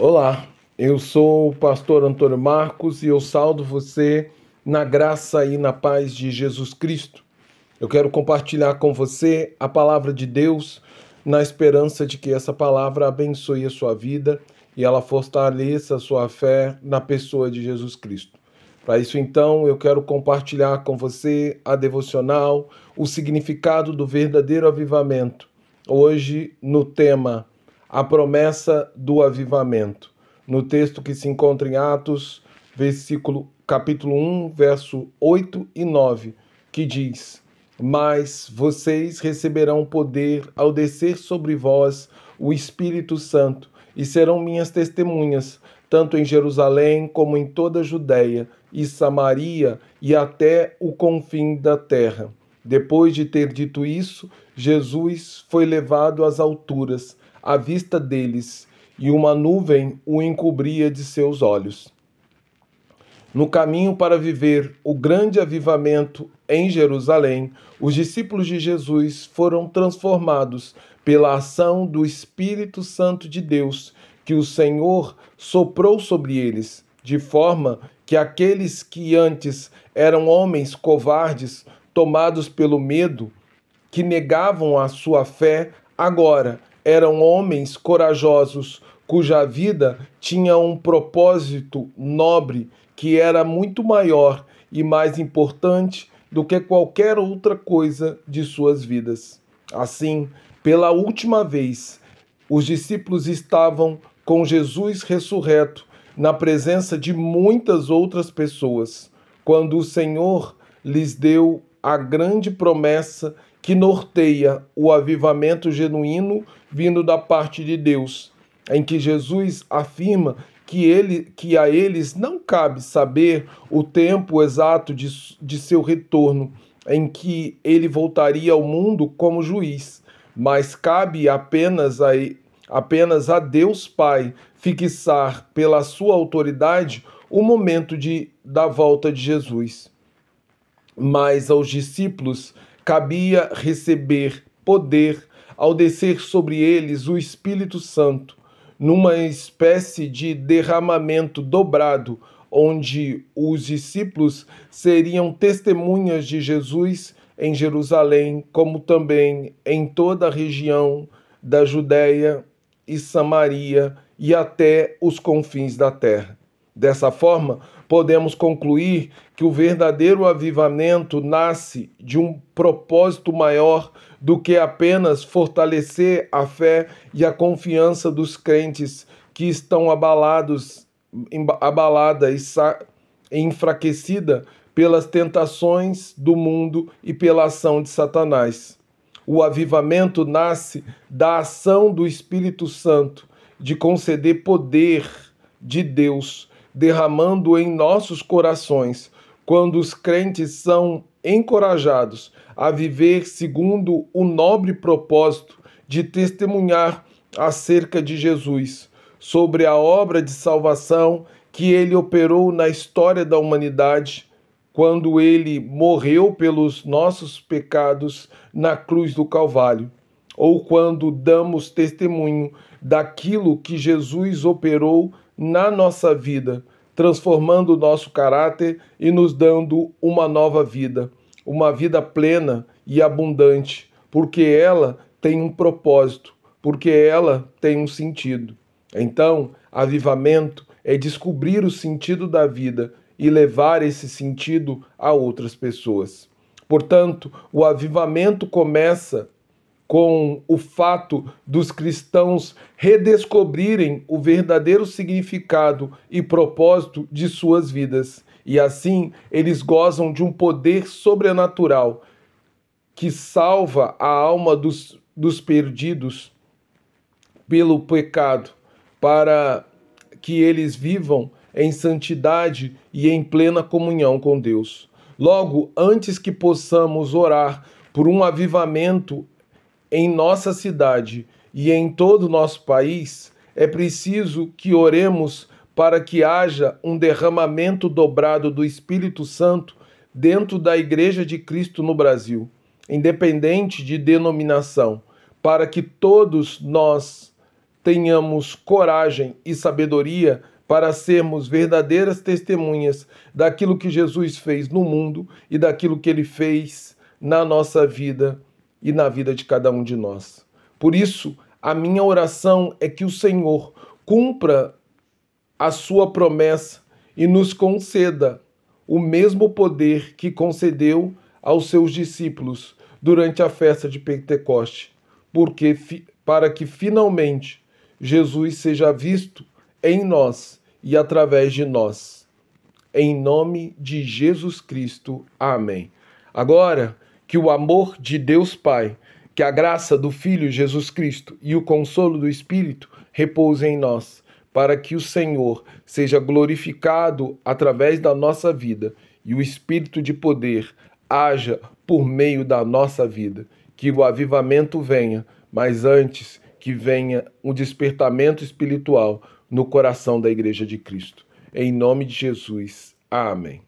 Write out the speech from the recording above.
Olá, eu sou o pastor Antônio Marcos e eu saldo você na graça e na paz de Jesus Cristo. Eu quero compartilhar com você a palavra de Deus na esperança de que essa palavra abençoe a sua vida e ela fortaleça a sua fé na pessoa de Jesus Cristo. Para isso, então, eu quero compartilhar com você a devocional, o significado do verdadeiro avivamento. Hoje, no tema A promessa do avivamento. No texto que se encontra em Atos, versículo capítulo 1, verso 8 e 9, que diz: Mas vocês receberão poder ao descer sobre vós o Espírito Santo e serão minhas testemunhas, tanto em Jerusalém como em toda a Judéia e Samaria e até o confim da terra. Depois de ter dito isso, Jesus foi levado às alturas, à vista deles, e uma nuvem o encobria de seus olhos. No caminho para viver o grande avivamento em Jerusalém, os discípulos de Jesus foram transformados pela ação do Espírito Santo de Deus, que o Senhor soprou sobre eles, de forma que aqueles que antes eram homens covardes, tomados pelo medo, que negavam a sua fé, agora eram homens corajosos, cuja vida tinha um propósito nobre que era muito maior e mais importante do que qualquer outra coisa de suas vidas. Assim, pela última vez, os discípulos estavam com Jesus ressurreto na presença de muitas outras pessoas, quando o Senhor lhes deu a grande promessa que norteia o avivamento genuíno vindo da parte de Deus, em que Jesus afirma que, ele, que a eles não cabe saber o tempo exato de, de seu retorno, em que ele voltaria ao mundo como juiz, mas cabe apenas a, apenas a Deus Pai fixar pela sua autoridade o momento de, da volta de Jesus. Mas aos discípulos cabia receber poder ao descer sobre eles o Espírito Santo, numa espécie de derramamento dobrado, onde os discípulos seriam testemunhas de Jesus em Jerusalém, como também em toda a região da Judéia e Samaria e até os confins da terra. Dessa forma, podemos concluir que o verdadeiro avivamento nasce de um propósito maior do que apenas fortalecer a fé e a confiança dos crentes que estão abalados, abalada e enfraquecida pelas tentações do mundo e pela ação de Satanás. O avivamento nasce da ação do Espírito Santo de conceder poder de Deus derramando em nossos corações quando os crentes são encorajados a viver segundo o nobre propósito de testemunhar acerca de Jesus, sobre a obra de salvação que ele operou na história da humanidade, quando ele morreu pelos nossos pecados na cruz do Calvário, ou quando damos testemunho daquilo que Jesus operou na nossa vida, transformando o nosso caráter e nos dando uma nova vida, uma vida plena e abundante, porque ela tem um propósito, porque ela tem um sentido. Então, avivamento é descobrir o sentido da vida e levar esse sentido a outras pessoas. Portanto, o avivamento começa com o fato dos cristãos redescobrirem o verdadeiro significado e propósito de suas vidas. E assim eles gozam de um poder sobrenatural que salva a alma dos, dos perdidos pelo pecado, para que eles vivam em santidade e em plena comunhão com Deus. Logo, antes que possamos orar por um avivamento em nossa cidade e em todo o nosso país, é preciso que oremos para que haja um derramamento dobrado do Espírito Santo dentro da Igreja de Cristo no Brasil, independente de denominação, para que todos nós tenhamos coragem e sabedoria para sermos verdadeiras testemunhas daquilo que Jesus fez no mundo e daquilo que ele fez na nossa vida e na vida de cada um de nós. Por isso, a minha oração é que o Senhor cumpra a sua promessa e nos conceda o mesmo poder que concedeu aos seus discípulos durante a festa de Pentecoste, porque para que finalmente Jesus seja visto em nós e através de nós. Em nome de Jesus Cristo. Amém. Agora, que o amor de Deus Pai, que a graça do Filho Jesus Cristo e o consolo do Espírito repousem em nós, para que o Senhor seja glorificado através da nossa vida e o Espírito de poder haja por meio da nossa vida. Que o avivamento venha, mas antes que venha um despertamento espiritual no coração da Igreja de Cristo. Em nome de Jesus. Amém.